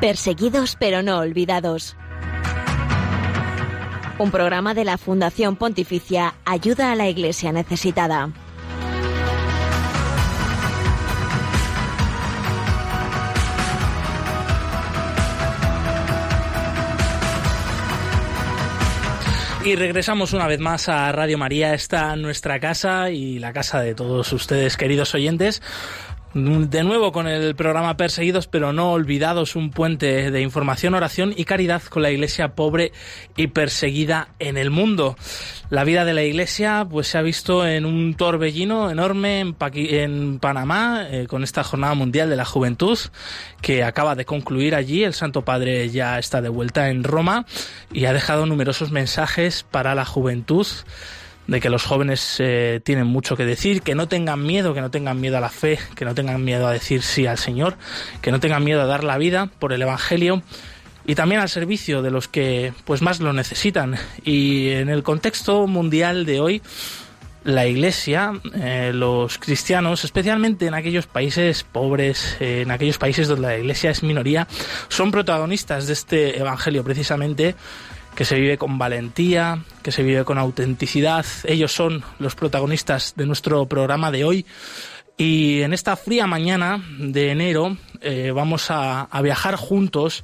Perseguidos pero no olvidados. Un programa de la Fundación Pontificia Ayuda a la Iglesia Necesitada. Y regresamos una vez más a Radio María, esta nuestra casa y la casa de todos ustedes, queridos oyentes. De nuevo con el programa Perseguidos pero no olvidados, un puente de información, oración y caridad con la iglesia pobre y perseguida en el mundo. La vida de la iglesia pues se ha visto en un torbellino enorme en, en Panamá eh, con esta Jornada Mundial de la Juventud que acaba de concluir allí. El Santo Padre ya está de vuelta en Roma y ha dejado numerosos mensajes para la juventud de que los jóvenes eh, tienen mucho que decir, que no tengan miedo, que no tengan miedo a la fe, que no tengan miedo a decir sí al Señor, que no tengan miedo a dar la vida por el Evangelio y también al servicio de los que pues más lo necesitan. Y en el contexto mundial de hoy, la Iglesia, eh, los cristianos, especialmente en aquellos países pobres, eh, en aquellos países donde la Iglesia es minoría, son protagonistas de este Evangelio precisamente que se vive con valentía, que se vive con autenticidad. Ellos son los protagonistas de nuestro programa de hoy. Y en esta fría mañana de enero eh, vamos a, viajar juntos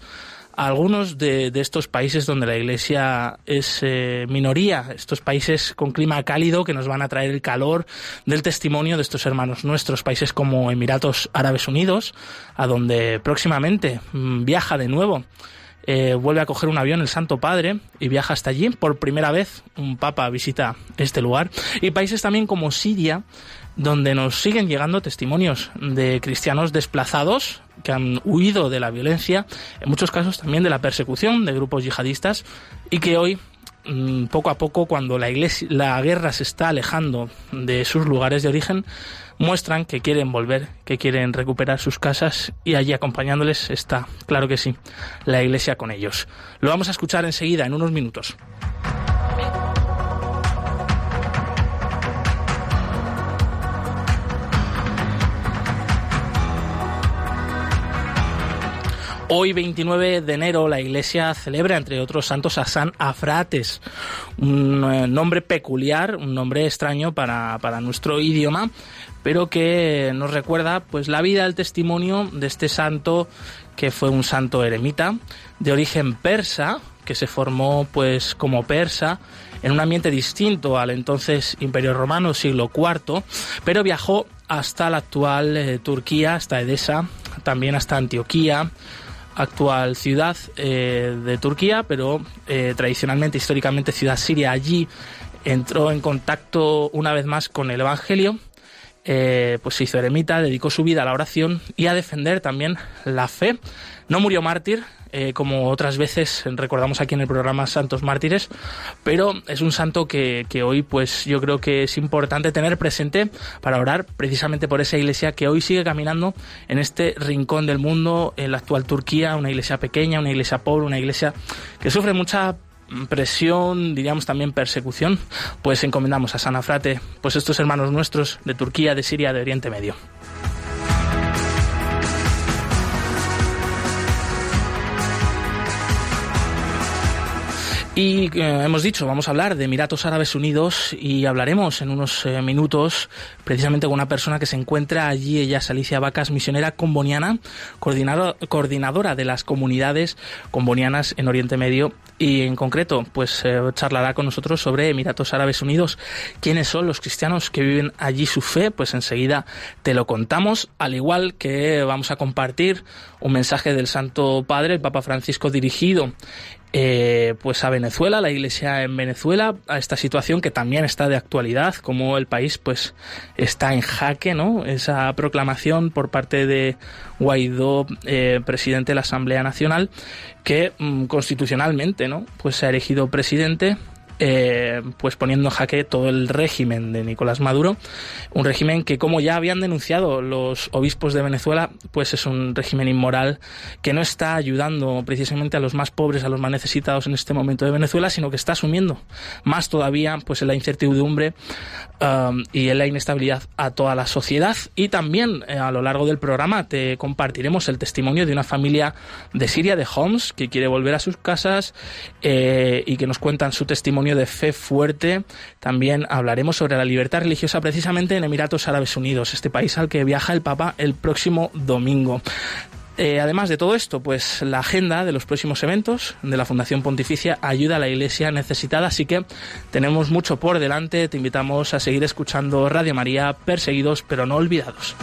a algunos de, estos países donde la Iglesia es eh, minoría, estos países con clima cálido que nos van a traer el calor del testimonio de estos hermanos nuestros, países como Emiratos Árabes Unidos, a donde próximamente mm, viaja de nuevo eh, vuelve a coger un avión el Santo Padre y viaja hasta allí. Por primera vez un papa visita este lugar. Y países también como Siria, donde nos siguen llegando testimonios de cristianos desplazados que han huido de la violencia, en muchos casos también de la persecución de grupos yihadistas y que hoy mm, poco a poco cuando la iglesia la guerra se está alejando de sus lugares de origen muestran que quieren volver, que quieren recuperar sus casas y allí acompañándoles está, claro que sí, la iglesia con ellos. Lo vamos a escuchar enseguida, en unos minutos. Hoy, 29 de enero, la Iglesia celebra, entre otros santos, a San Afrates, un eh, nombre peculiar, un nombre extraño para, para nuestro idioma, pero que nos recuerda pues la vida, el testimonio de este santo que fue un santo eremita de origen persa, que se formó pues como persa en un ambiente distinto al entonces Imperio Romano siglo IV, pero viajó hasta la actual eh, Turquía, hasta Edesa, también hasta Antioquía, actual ciudad eh, de Turquía, pero eh, tradicionalmente, históricamente ciudad siria. Allí entró en contacto una vez más con el Evangelio eh, pues se hizo eremita, dedicó su vida a la oración y a defender también la fe. No murió mártir, eh, como otras veces recordamos aquí en el programa Santos Mártires, pero es un santo que, que, hoy pues yo creo que es importante tener presente para orar precisamente por esa iglesia que hoy sigue caminando en este rincón del mundo, en la actual Turquía, una iglesia pequeña, una iglesia pobre, una iglesia que sufre mucha presión, diríamos también persecución, pues encomendamos a San Afrate, pues estos hermanos nuestros de Turquía, de Siria, de Oriente Medio. Y eh, hemos dicho, vamos a hablar de Emiratos Árabes Unidos y hablaremos en unos eh, minutos precisamente con una persona que se encuentra allí, ella es Alicia Vacas, misionera comboniana, coordinadora de las comunidades combonianas en Oriente Medio y en concreto pues eh, charlará con nosotros sobre Emiratos Árabes Unidos. ¿Quiénes son los cristianos que viven allí su fe? Pues enseguida te lo contamos, al igual que vamos a compartir un mensaje del Santo Padre, el Papa Francisco dirigido eh, pues a Venezuela, la iglesia en Venezuela, a esta situación que también está de actualidad, como el país pues está en jaque, ¿no? Esa proclamación por parte de Guaidó, eh, presidente de la Asamblea Nacional, que mm, constitucionalmente, ¿no? Pues se ha elegido presidente eh, pues poniendo en jaque todo el régimen de Nicolás Maduro, un régimen que como ya habían denunciado los obispos de Venezuela, pues es un régimen inmoral que no está ayudando precisamente a los más pobres, a los más necesitados en este momento de Venezuela, sino que está asumiendo más todavía pues en la incertidumbre um, y en la inestabilidad a toda la sociedad. Y también eh, a lo largo del programa te compartiremos el testimonio de una familia de Siria de Homs que quiere volver a sus casas eh, y que nos cuentan su testimonio de fe fuerte. También hablaremos sobre la libertad religiosa precisamente en Emiratos Árabes Unidos, este país al que viaja el Papa el próximo domingo. Eh, además de todo esto, pues la agenda de los próximos eventos de la Fundación Pontificia ayuda a la Iglesia necesitada, así que tenemos mucho por delante. Te invitamos a seguir escuchando Radio María, perseguidos pero no olvidados.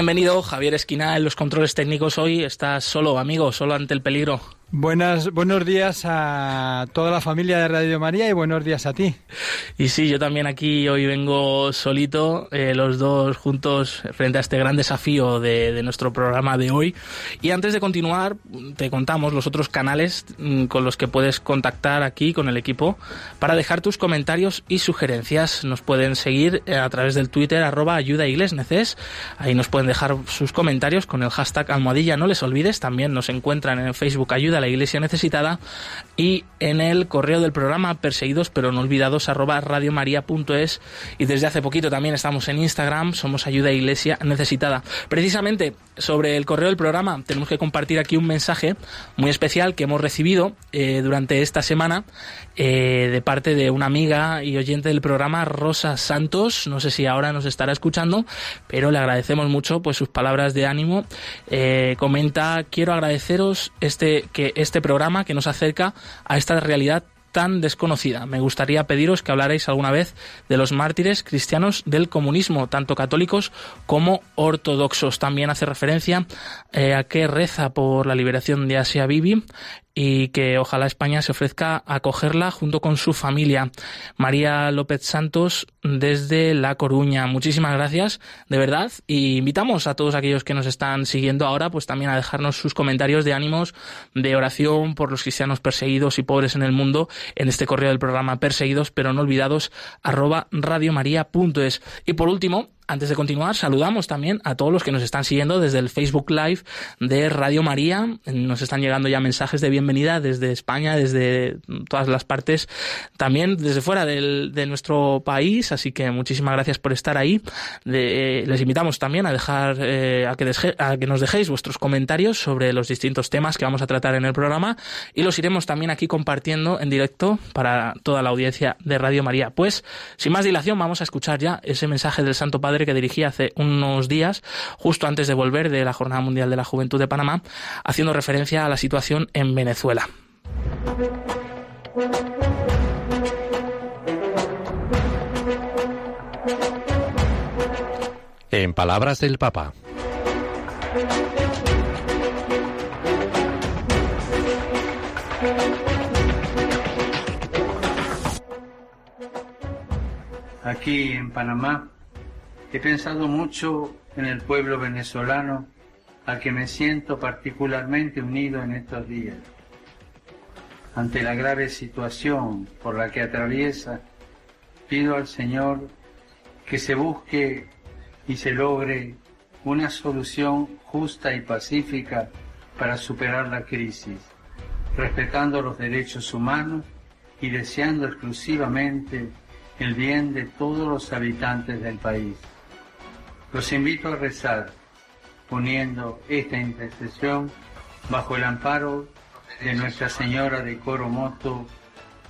Bienvenido, Javier Esquina, en los controles técnicos hoy. Estás solo, amigo, solo ante el peligro. Buenas, buenos días a toda la familia de Radio María y buenos días a ti. Y sí, yo también aquí hoy vengo solito, eh, los dos juntos frente a este gran desafío de, nuestro programa de hoy. Y antes de continuar, te contamos los otros canales mm, con los que puedes contactar aquí con el equipo para dejar tus comentarios y sugerencias. Nos pueden seguir eh, a través del Twitter arroba ayuda. Ahí nos pueden dejar sus comentarios con el hashtag almohadilla. No les olvides, también nos encuentran en Facebook ayuda la Iglesia Necesitada y en el correo del programa perseguidos pero no olvidados arroba radiomaria.es y desde hace poquito también estamos en Instagram, somos Ayuda Iglesia Necesitada. Precisamente sobre el correo del programa tenemos que compartir aquí un mensaje muy especial que hemos recibido eh, durante esta semana eh, de parte de una amiga y oyente del programa, Rosa Santos. No sé si ahora nos estará escuchando, pero le agradecemos mucho pues sus palabras de ánimo. Eh, comenta, quiero agradeceros este que este programa que nos acerca a esta realidad tan desconocida. Me gustaría pediros que hablarais alguna vez de los mártires cristianos del comunismo, tanto católicos como ortodoxos. También hace referencia eh, a que reza por la liberación de Asia Bibi y que ojalá España se ofrezca a acogerla junto con su familia. María López Santos desde La Coruña. Muchísimas gracias, de verdad, y invitamos a todos aquellos que nos están siguiendo ahora, pues también a dejarnos sus comentarios de ánimos, de oración por los cristianos perseguidos y pobres en el mundo en este correo del programa Perseguidos pero no olvidados arroba radiomaria.es. Y por último, antes de continuar, saludamos también a todos los que nos están siguiendo desde el Facebook Live de Radio María. Nos están llegando ya mensajes de bienvenida desde España, desde todas las partes, también desde fuera del, de nuestro país. Así que muchísimas gracias por estar ahí. De, les invitamos también a dejar, eh, a, que deje, a que nos dejéis vuestros comentarios sobre los distintos temas que vamos a tratar en el programa y los iremos también aquí compartiendo en directo para toda la audiencia de Radio María. Pues, sin más dilación, vamos a escuchar ya ese mensaje del Santo Padre que dirigí hace unos días, justo antes de volver de la Jornada Mundial de la Juventud de Panamá, haciendo referencia a la situación en Venezuela. En palabras del Papa. Aquí en Panamá He pensado mucho en el pueblo venezolano al que me siento particularmente unido en estos días. Ante la grave situación por la que atraviesa, pido al Señor que se busque y se logre una solución justa y pacífica para superar la crisis, respetando los derechos humanos y deseando exclusivamente el bien de todos los habitantes del país. Los invito a rezar poniendo esta intercesión bajo el amparo de Nuestra Señora de Coromoto,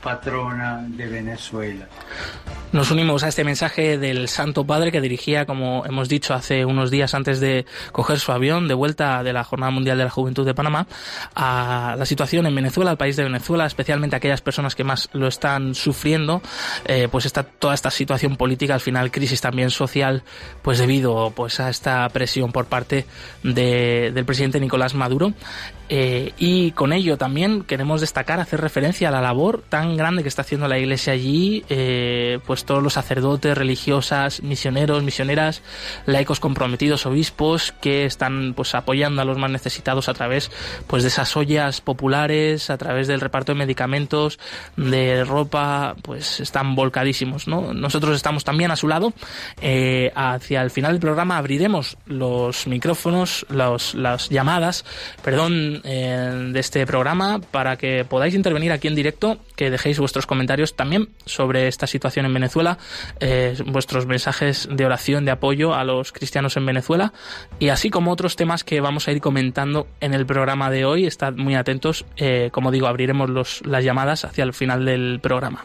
patrona de Venezuela. Nos unimos a este mensaje del Santo Padre que dirigía, como hemos dicho hace unos días antes de coger su avión de vuelta de la Jornada Mundial de la Juventud de Panamá, a la situación en Venezuela, al país de Venezuela, especialmente aquellas personas que más lo están sufriendo, eh, pues está toda esta situación política, al final crisis también social, pues debido pues a esta presión por parte del presidente Nicolás Maduro eh, y con ello también queremos destacar, hacer referencia a la labor tan grande que está haciendo la Iglesia allí, eh, pues todos los sacerdotes, religiosas, misioneros, misioneras, laicos comprometidos, obispos que están pues apoyando a los más necesitados a través pues de esas ollas populares, a través del reparto de medicamentos, de ropa, pues están volcadísimos, ¿no? Nosotros estamos también a su lado. Eh, hacia el final del programa abriremos los micrófonos, las llamadas, perdón, de este programa para que podáis intervenir aquí en directo, que dejéis vuestros comentarios también sobre esta situación en Venezuela, eh, vuestros mensajes de oración, de apoyo a los cristianos en Venezuela y así como otros temas que vamos a ir comentando en el programa de hoy. Estad muy atentos, eh, como digo, abriremos los, las llamadas hacia el final del programa.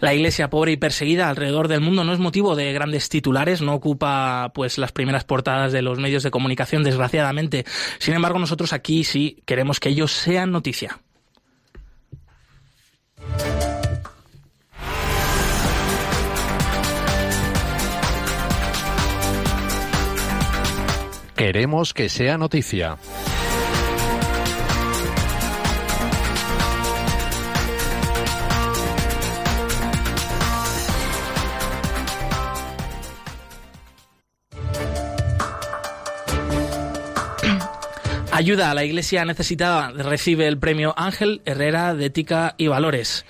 La iglesia pobre y perseguida alrededor del mundo no es motivo de grandes titulares, no ocupa pues las primeras portadas de los medios de comunicación, desgraciadamente. Sin embargo, nosotros aquí sí queremos que ellos sean noticia. Queremos que sea noticia. Ayuda a la Iglesia necesitada recibe el premio Ángel Herrera de Ética y Valores.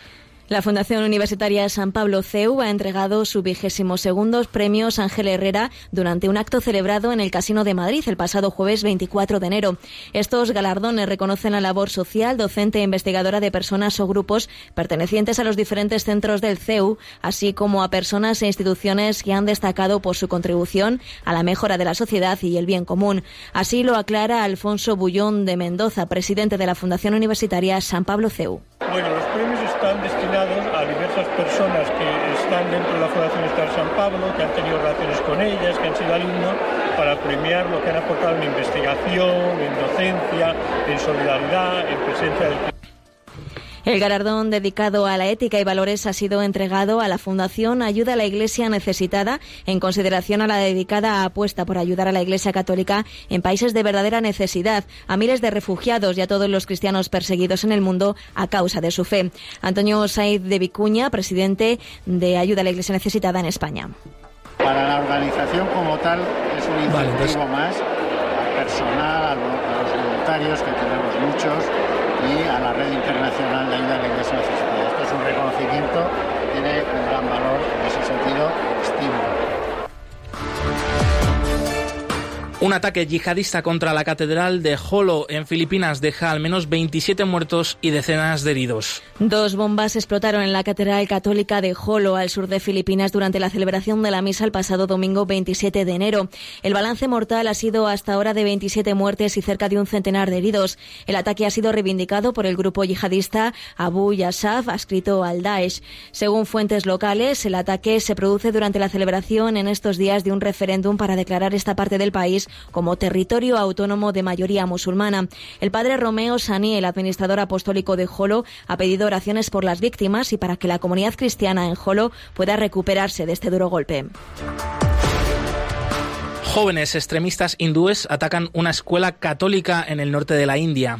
La Fundación Universitaria San Pablo CEU ha entregado su vigésimo segundo premios Ángel Herrera durante un acto celebrado en el Casino de Madrid el pasado jueves 24 de enero. Estos galardones reconocen la labor social, docente e investigadora de personas o grupos pertenecientes a los diferentes centros del CEU, así como a personas e instituciones que han destacado por su contribución a la mejora de la sociedad y el bien común. Así lo aclara Alfonso Bullón de Mendoza, presidente de la Fundación Universitaria San Pablo CEU. Bueno, los premios están destinados personas que están dentro de la Fundación Estatal San Pablo, que han tenido relaciones con ellas, que han sido alumnos, para premiar lo que han aportado en investigación, en docencia, en solidaridad, en presencia del el galardón dedicado a la ética y valores ha sido entregado a la Fundación Ayuda a la Iglesia Necesitada en consideración a la dedicada apuesta por ayudar a la Iglesia Católica en países de verdadera necesidad, a miles de refugiados y a todos los cristianos perseguidos en el mundo a causa de su fe. Antonio Saiz de Vicuña, presidente de Ayuda a la Iglesia Necesitada en España. Para la organización como tal es un incentivo más personal, a los voluntarios, que tenemos muchos, y a la red internacional de ayuda a la Iglesia Un ataque yihadista contra la catedral de Jolo en Filipinas deja al menos 27 muertos y decenas de heridos. Dos bombas explotaron en la catedral católica de Jolo, al sur de Filipinas, durante la celebración de la misa el pasado domingo 27 de enero. El balance mortal ha sido hasta ahora de 27 muertes y cerca de un centenar de heridos. El ataque ha sido reivindicado por el grupo yihadista Abu Yassaf, adscrito al Daesh. Según fuentes locales, el ataque se produce durante la celebración en estos días de un referéndum para declarar esta parte del país como territorio autónomo de mayoría musulmana. El padre Romeo Sani, el administrador apostólico de Jolo, ha pedido oraciones por las víctimas y para que la comunidad cristiana en Jolo pueda recuperarse de este duro golpe. Jóvenes extremistas hindúes atacan una escuela católica en el norte de la India.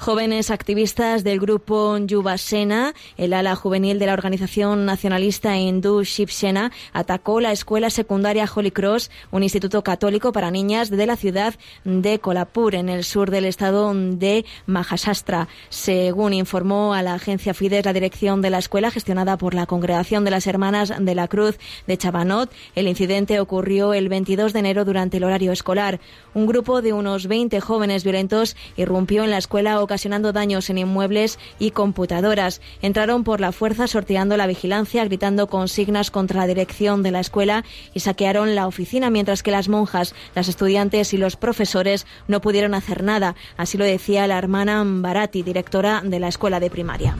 Jóvenes activistas del grupo Yuva Sena, el ala juvenil de la organización nacionalista hindú Shiv Sena, atacó la escuela secundaria Holy Cross, un instituto católico para niñas de la ciudad de Kolhapur, en el sur del estado de Maharashtra. Según informó a la agencia Fides la dirección de la escuela gestionada por la Congregación de las Hermanas de la Cruz de Chabanot, el incidente ocurrió el 22 de enero durante el horario escolar. Un grupo de unos 20 jóvenes violentos irrumpió en la escuela ocasionando daños en inmuebles y computadoras. Entraron por la fuerza sorteando la vigilancia, gritando consignas contra la dirección de la escuela y saquearon la oficina, mientras que las monjas, las estudiantes y los profesores no pudieron hacer nada. Así lo decía la hermana Barati, directora de la escuela de primaria.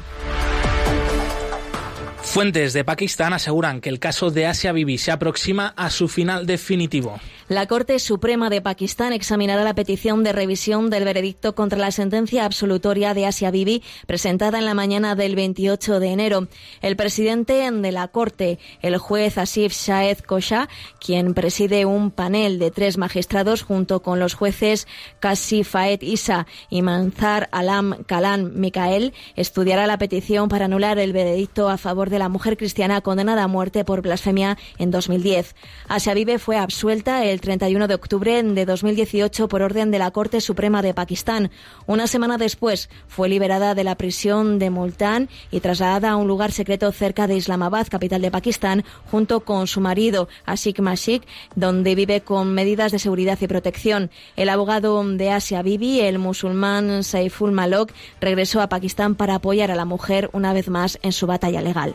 Fuentes de Pakistán aseguran que el caso de Asia Bibi se aproxima a su final definitivo. La Corte Suprema de Pakistán examinará la petición de revisión del veredicto contra la sentencia absolutoria de Asia Bibi presentada en la mañana del 28 de enero. El presidente de la Corte, el juez Asif Shahed Kosha, quien preside un panel de tres magistrados junto con los jueces Kasi Faed Isa y Manzar Alam Kalan Mikael, estudiará la petición para anular el veredicto a favor de la mujer cristiana condenada a muerte por blasfemia en 2010. Asia Bibi fue absuelta el 31 de octubre de 2018 por orden de la Corte Suprema de Pakistán. Una semana después fue liberada de la prisión de Multan y trasladada a un lugar secreto cerca de Islamabad, capital de Pakistán, junto con su marido Ashik Mashik, donde vive con medidas de seguridad y protección. El abogado de Asia Bibi, el musulmán Saiful Malok, regresó a Pakistán para apoyar a la mujer una vez más en su batalla legal.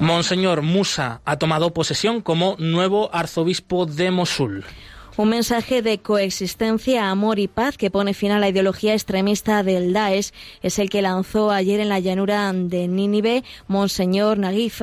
Monseñor Musa ha tomado posesión como nuevo arzobispo de Mosul. Un mensaje de coexistencia, amor y paz que pone fin a la ideología extremista del Daesh es el que lanzó ayer en la llanura de Nínive Monseñor Nagif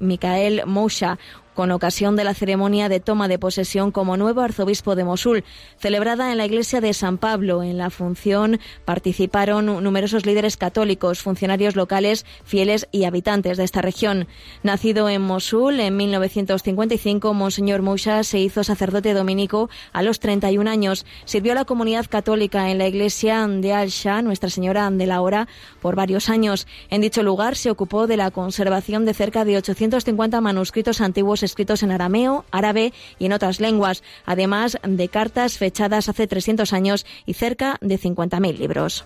Mikael Mosha, con ocasión de la ceremonia de toma de posesión como nuevo arzobispo de Mosul, celebrada en la iglesia de San Pablo. En la función participaron numerosos líderes católicos, funcionarios locales, fieles y habitantes de esta región. Nacido en Mosul en 1955, Monseñor Moucha se hizo sacerdote dominico a los 31 años. Sirvió a la comunidad católica en la iglesia de Al-Shah, Nuestra Señora de la Hora, por varios años. En dicho lugar se ocupó de la conservación de cerca de 850 manuscritos antiguos escritos en arameo, árabe y en otras lenguas, además de cartas fechadas hace 300 años y cerca de 50.000 libros.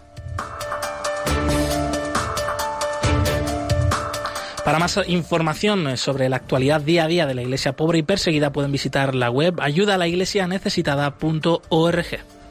Para más información sobre la actualidad día a día de la Iglesia pobre y perseguida pueden visitar la web ayudalaiglesianecesitada.org.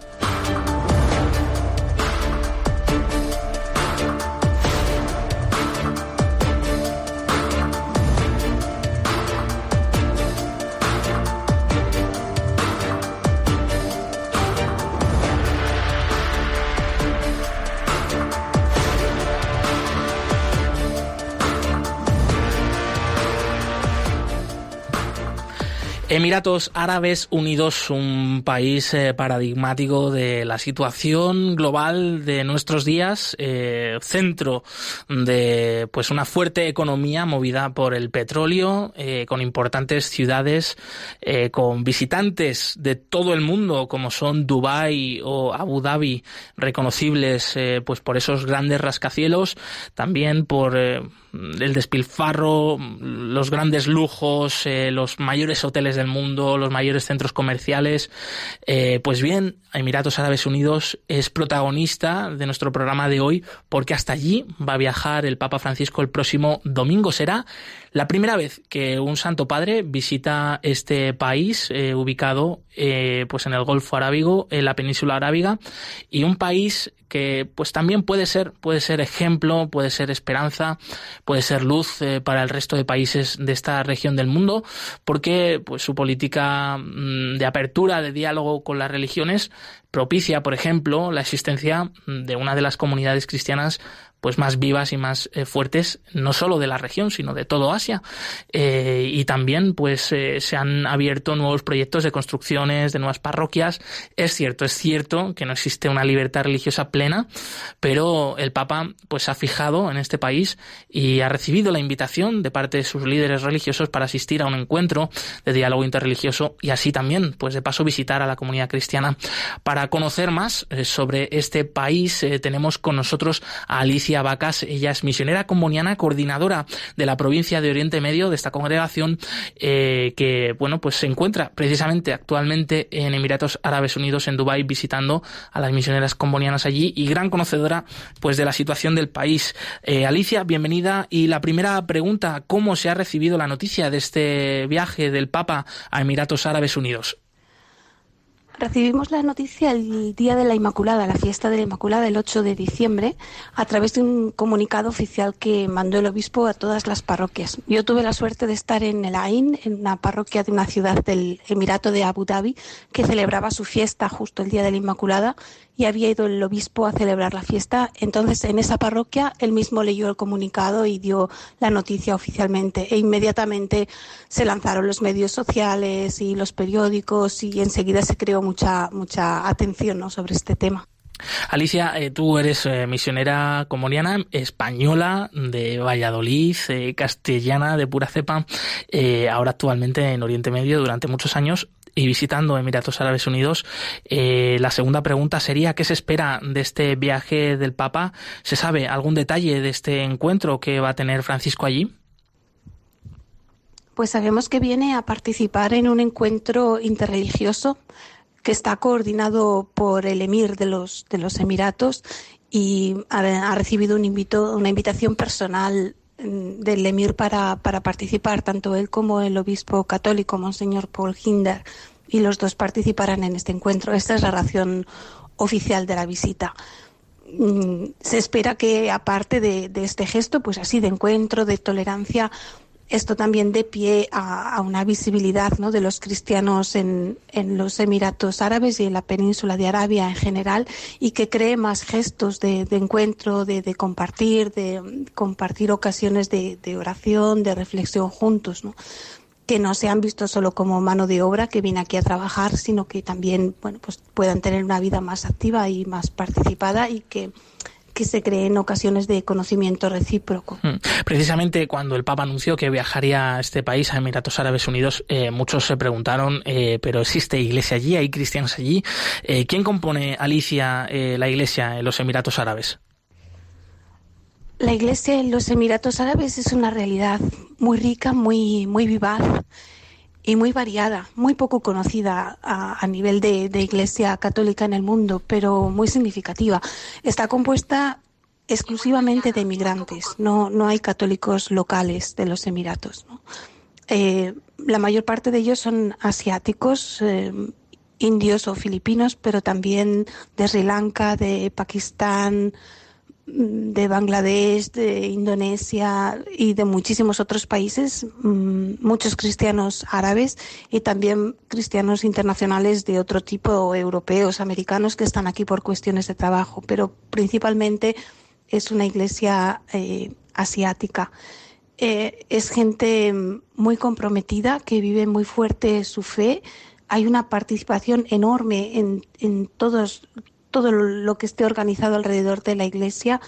Emiratos Árabes Unidos, un país eh, paradigmático de la situación global de nuestros días, eh, centro de pues una fuerte economía movida por el petróleo, eh, con importantes ciudades, con visitantes de todo el mundo, como son Dubái o Abu Dhabi, reconocibles pues por esos grandes rascacielos, también por el despilfarro, los grandes lujos, los mayores hoteles del mundo, los mayores centros comerciales. Eh, pues bien, Emiratos Árabes Unidos es protagonista de nuestro programa de hoy porque hasta allí va a viajar el Papa Francisco el próximo domingo. Será la primera vez que un Santo Padre visita este país eh, ubicado eh, pues en el Golfo Arábigo, en la península arábiga, y un país que pues también puede ser, puede ser ejemplo, puede ser esperanza, puede ser luz eh, para el resto de países de esta región del mundo, porque pues su política mm, de apertura, de diálogo con las religiones, propicia, por ejemplo, la existencia de una de las comunidades cristianas pues más vivas y más eh, fuertes, no solo de la región, sino de todo Asia. Eh, y también, pues, se han abierto nuevos proyectos de construcciones, de nuevas parroquias. Es cierto, es cierto que no existe una libertad religiosa plena, pero el Papa, pues, ha fijado en este país y ha recibido la invitación de parte de sus líderes religiosos para asistir a un encuentro de diálogo interreligioso y así también, pues, de paso visitar a la comunidad cristiana para conocer más sobre este país. tenemos con nosotros a Alicia Vacas. Ella es misionera comboniana, coordinadora de la provincia de Oriente Medio de esta congregación, eh, que bueno, pues se encuentra precisamente actualmente en Emiratos Árabes Unidos, en Dubái, visitando a las misioneras combonianas allí y gran conocedora pues de la situación del país. Eh, Alicia, bienvenida. Y la primera pregunta, ¿cómo se ha recibido la noticia de este viaje del Papa a Emiratos Árabes Unidos? Recibimos la noticia el día de la Inmaculada, la fiesta de la Inmaculada, el 8 de diciembre, a través de un comunicado oficial que mandó el obispo a todas las parroquias. Yo tuve la suerte de estar en el Ain, en una parroquia de una ciudad del Emirato de Abu Dhabi, que celebraba su fiesta justo el día de la Inmaculada, y había ido el obispo a celebrar la fiesta. Entonces, en esa parroquia, él mismo leyó el comunicado y dio la noticia oficialmente. E inmediatamente se lanzaron los medios sociales y los periódicos y enseguida se creó mucha, mucha atención sobre este tema. Alicia, eh, tú eres eh, misionera comuniana española de Valladolid, eh, castellana de pura cepa, ahora actualmente en Oriente Medio durante muchos años y visitando Emiratos Árabes Unidos. Eh, la segunda pregunta sería, ¿qué se espera de este viaje del Papa? ¿Se sabe algún detalle de este encuentro que va a tener Francisco allí? Pues sabemos que viene a participar en un encuentro interreligioso que está coordinado por el emir de los, de los Emiratos y ha, recibido un invito, una invitación personal mm, del emir para, para participar, tanto él como el obispo católico, Monseñor Paul Hinder, y los dos participarán en este encuentro. Esta es la ración oficial de la visita. Mm, se espera que, aparte de, este gesto, pues así de encuentro, de tolerancia, esto también dé pie a, una visibilidad ¿no? de los cristianos en, los Emiratos Árabes y en la península de Arabia en general y que cree más gestos de, encuentro, de, compartir, de compartir ocasiones de, oración, de reflexión juntos. ¿no? que no se han visto solo como mano de obra que viene aquí a trabajar, sino que también bueno, pues puedan tener una vida más activa y más participada y que que se creen ocasiones de conocimiento recíproco. Hmm. Precisamente cuando el Papa anunció que viajaría a este país, a Emiratos Árabes Unidos, eh, muchos se preguntaron, eh, ¿pero existe iglesia allí? ¿Hay cristianos allí? Eh, ¿Quién compone, Alicia, la iglesia en los Emiratos Árabes? La iglesia en los Emiratos Árabes es una realidad muy rica, muy, muy vivaz y muy variada, muy poco conocida a, nivel de, iglesia católica en el mundo, pero muy significativa. Está compuesta exclusivamente de inmigrantes, no, no hay católicos locales de los Emiratos. Eh, la mayor parte de ellos son asiáticos, eh, indios o filipinos, pero también de Sri Lanka, de Pakistán, de Bangladesh, de Indonesia y de muchísimos otros países, mm, muchos cristianos árabes y también cristianos internacionales de otro tipo, europeos, americanos, que están aquí por cuestiones de trabajo, pero principalmente es una iglesia eh, asiática. Eh, es gente muy comprometida, que vive muy fuerte su fe. Hay una participación enorme en, en todos, todo lo que esté organizado alrededor de la iglesia.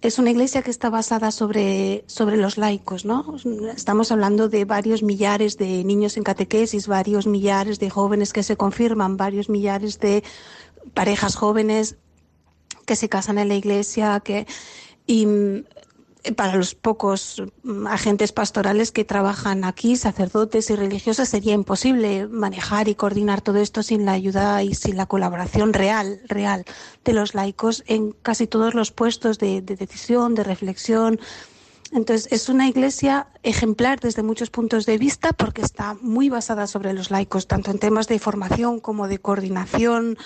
Es una iglesia que está basada sobre, sobre los laicos, ¿no? Estamos hablando de varios millares de niños en catequesis, varios millares de jóvenes que se confirman, varios millares de parejas jóvenes que se casan en la iglesia, que y para los pocos mm, agentes pastorales que trabajan aquí, sacerdotes y religiosas, sería imposible manejar y coordinar todo esto sin la ayuda y sin la colaboración real, real de los laicos en casi todos los puestos de, de decisión, de reflexión, entonces, es una iglesia ejemplar desde muchos puntos de vista porque está muy basada sobre los laicos, tanto en temas de formación como de coordinación,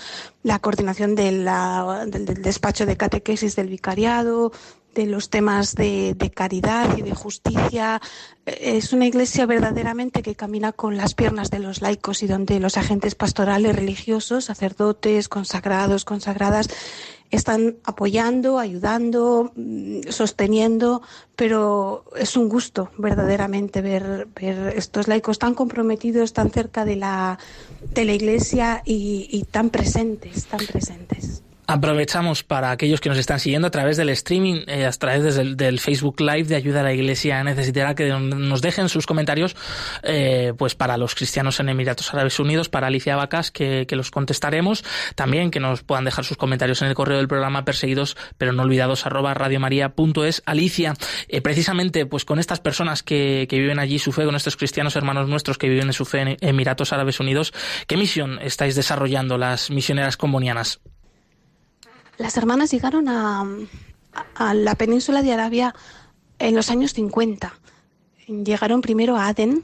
la coordinación del, despacho de catequesis del vicariado, de los temas de, caridad y de justicia. Es una iglesia verdaderamente que camina con las piernas de los laicos y donde los agentes pastorales religiosos, sacerdotes, consagrados, consagradas, están apoyando, ayudando, mm, sosteniendo, pero es un gusto verdaderamente ver, ver estos laicos tan comprometidos, tan cerca de la, de la iglesia y, y tan presentes, tan presentes. Aprovechamos para aquellos que nos están siguiendo a través del streaming, eh, a través del, Facebook Live de Ayuda a la Iglesia Necesitará, que nos dejen sus comentarios eh, pues para los cristianos en Emiratos Árabes Unidos, para Alicia Vacas, que, los contestaremos. También que nos puedan dejar sus comentarios en el correo del programa perseguidos, pero no olvidados, arroba radiomaria.es. Alicia, eh, precisamente pues con estas personas que, que viven allí su fe, con estos cristianos hermanos nuestros que viven en su fe en Emiratos Árabes Unidos, ¿qué misión estáis desarrollando las misioneras combonianas? Las hermanas llegaron a, la península de Arabia en los años 50. Llegaron primero a Aden,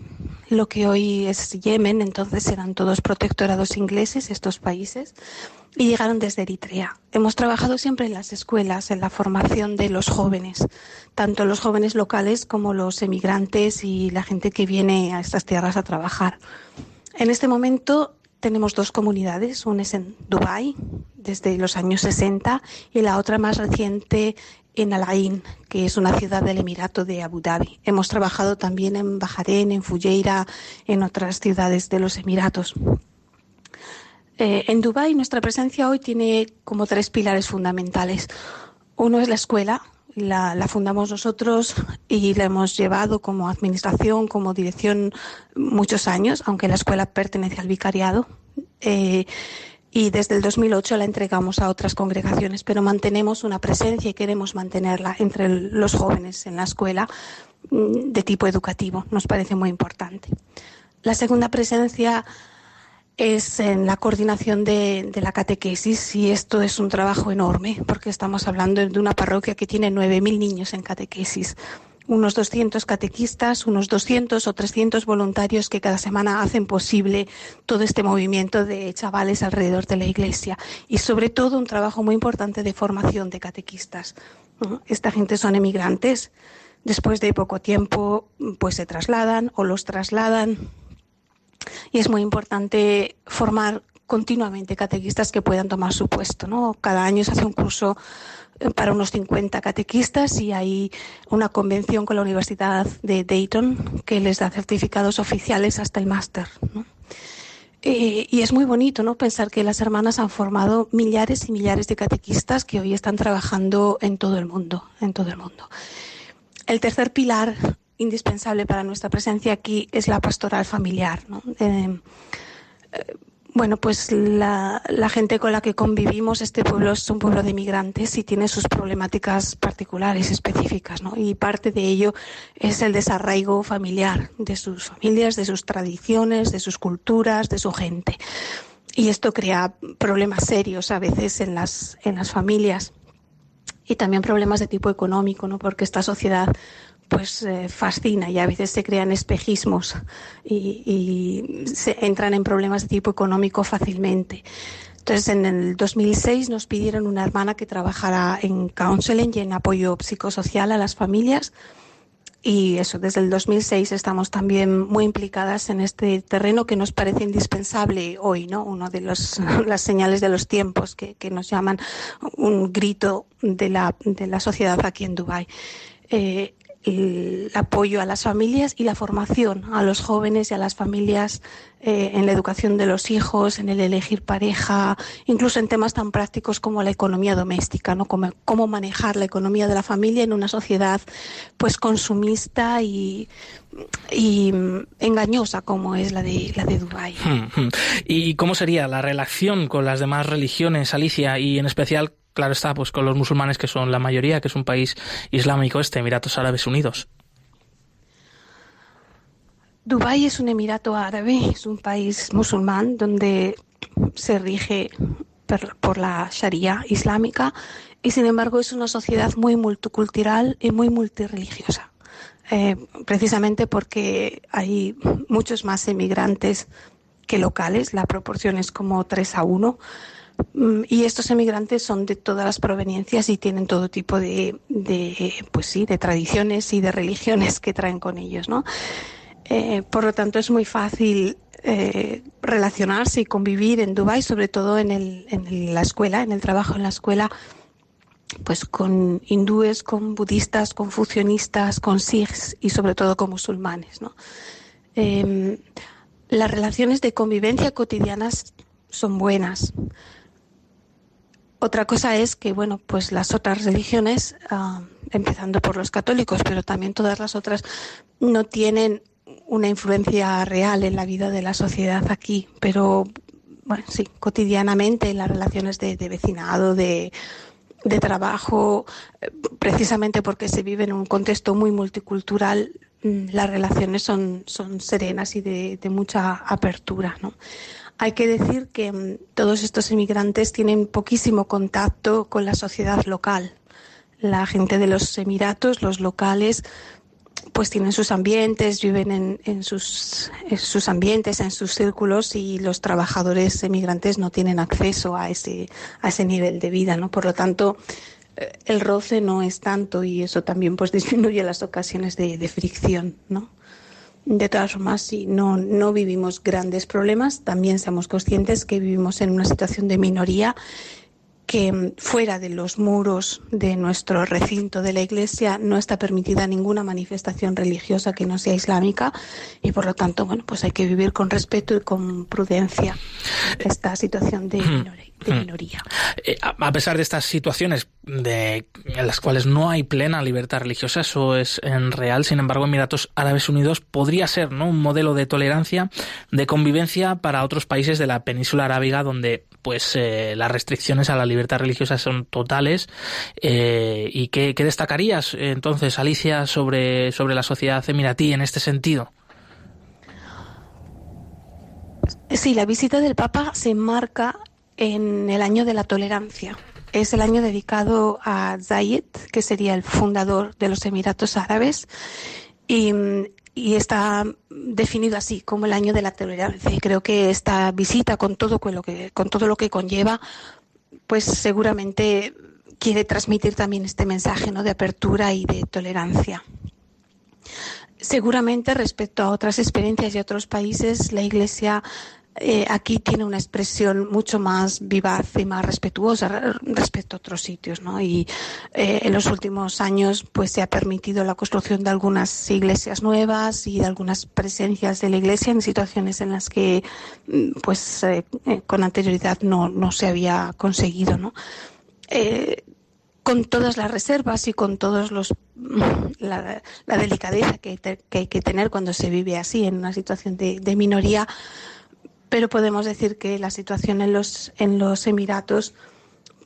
lo que hoy es Yemen, entonces eran todos protectorados ingleses estos países, y llegaron desde Eritrea. Hemos trabajado siempre en las escuelas, en la formación de los jóvenes, tanto los jóvenes locales como los emigrantes y la gente que viene a estas tierras a trabajar. En este momento tenemos dos comunidades, una es en Dubái, desde los años 60, y la otra más reciente en Al Ain, que es una ciudad del Emirato de Abu Dhabi. Hemos trabajado también en Bahrein, en Fujairah, en otras ciudades de los Emiratos. Eh, en Dubái nuestra presencia hoy tiene como tres pilares fundamentales. Uno es la escuela, la, fundamos nosotros y la hemos llevado como administración, como dirección muchos años, aunque la escuela pertenece al vicariado. Eh, y desde el 2008 la entregamos a otras congregaciones, pero mantenemos una presencia y queremos mantenerla entre los jóvenes en la escuela mm, de tipo educativo. Nos parece muy importante. La segunda presencia es en la coordinación de, la catequesis y esto es un trabajo enorme porque estamos hablando de una parroquia que tiene 9.000 niños en catequesis, unos 200 catequistas, unos 200 o 300 voluntarios que cada semana hacen posible todo este movimiento de chavales alrededor de la iglesia. Y sobre todo un trabajo muy importante de formación de catequistas. Esta gente son emigrantes, después de poco tiempo pues se trasladan o los trasladan y es muy importante formar continuamente catequistas que puedan tomar su puesto. ¿no? Cada año se hace un curso eh, para unos 50 catequistas y hay una convención con la Universidad de Dayton que les da certificados oficiales hasta el máster. Eh, y es muy bonito ¿no? pensar que las hermanas han formado millares y millares de catequistas que hoy están trabajando en todo el mundo. En todo el mundo. El tercer pilar indispensable para nuestra presencia aquí es la pastoral familiar. Eh, bueno, pues la, gente con la que convivimos, este pueblo es un pueblo de inmigrantes y tiene sus problemáticas particulares, específicas, ¿no? Y parte de ello es el desarraigo familiar de sus familias, de sus tradiciones, de sus culturas, de su gente. Y esto crea problemas serios a veces en las, en las familias y también problemas de tipo económico, ¿no? Porque esta sociedad pues eh, fascina y a veces se crean espejismos y, se entran en problemas de tipo económico fácilmente. Entonces, en el 2006 nos pidieron una hermana que trabajara en counseling y en apoyo psicosocial a las familias. Y eso, desde el 2006 estamos también muy implicadas en este terreno que nos parece indispensable hoy, ¿no? Uno de los, las señales de los tiempos que, que nos llaman un grito de la, de la sociedad aquí en Dubái. Eh, el apoyo a las familias y la formación a los jóvenes y a las familias eh, en la educación de los hijos, en el elegir pareja, incluso en temas tan prácticos como la economía doméstica, ¿no? Como, cómo manejar la economía de la familia en una sociedad pues consumista y, engañosa como es la de la de Dubái. ¿Y cómo sería la relación con las demás religiones, Alicia, y en especial claro está, pues con los musulmanes que son la mayoría, que es un país islámico este, Emiratos Árabes Unidos. Dubái es un emirato árabe, es un país musulmán donde se rige por la Sharia islámica y sin embargo es una sociedad muy multicultural y muy multireligiosa. Eh, precisamente porque hay muchos más emigrantes que locales, la proporción es como 3 a 1 Mm, y estos emigrantes son de todas las proveniencias y tienen todo tipo de, pues sí, de tradiciones y de religiones que traen con ellos, ¿no? Eh, por lo tanto, es muy fácil eh, relacionarse y convivir en Dubái, sobre todo en, el, la escuela, en el trabajo en la escuela, pues con hindúes, con budistas, con fusionistas, con sikhs y sobre todo con musulmanes. Em, las relaciones de convivencia cotidianas son buenas. Otra cosa es que, bueno, pues las otras religiones, ah, empezando por los católicos, pero también todas las otras, no tienen una influencia real en la vida de la sociedad aquí. Pero, bueno, sí, cotidianamente en las relaciones de, vecinado, de, trabajo, eh, precisamente porque se vive en un contexto muy multicultural, mm, las relaciones son, son serenas y de, de mucha apertura, ¿no? Hay que decir que mm, todos estos inmigrantes tienen poquísimo contacto con la sociedad local. La gente de los Emiratos, los locales, pues tienen sus ambientes, viven en, sus, sus, ambientes, en sus círculos y los trabajadores emigrantes no tienen acceso a ese, a ese nivel de vida, ¿no? Por lo tanto, eh, el roce no es tanto y eso también pues disminuye las ocasiones de, de fricción, ¿no? De todas formas, si no, no vivimos grandes problemas, también seamos conscientes que vivimos en una situación de minoría que fuera de los muros de nuestro recinto de la Iglesia no está permitida ninguna manifestación religiosa que no sea islámica y por lo tanto, bueno, pues hay que vivir con respeto y con prudencia esta situación de minoría. Hmm. minoría. Eh, a pesar de estas situaciones de, en las cuales no hay plena libertad religiosa, eso es en real, sin embargo, Emiratos Árabes Unidos podría ser ¿no? un modelo de tolerancia, de convivencia para otros países de la península arábiga donde pues eh, las restricciones a la libertad religiosa son totales. Eh, ¿Y qué, destacarías entonces, Alicia, sobre, sobre la sociedad emiratí en este sentido? Sí, la visita del Papa se enmarca en el año de la tolerancia. Es el año dedicado a Zayed, que sería el fundador de los Emiratos Árabes, y, está definido así como el año de la tolerancia. Y creo que esta visita, con todo lo que, con todo lo que conlleva, pues seguramente quiere transmitir también este mensaje ¿no? de apertura y de tolerancia. Seguramente respecto a otras experiencias y otros países, la Iglesia eh, aquí tiene una expresión mucho más vivaz y más respetuosa respecto a otros sitios, ¿no? Y eh, en los últimos años, pues se ha permitido la construcción de algunas iglesias nuevas y de algunas presencias de la iglesia en situaciones en las que, mm, pues, eh, con anterioridad no, no se había conseguido, ¿no? con todas las reservas y con todos los la, delicadeza que, hay que tener cuando se vive así en una situación de minoría pero podemos decir que la situación en los, en los Emiratos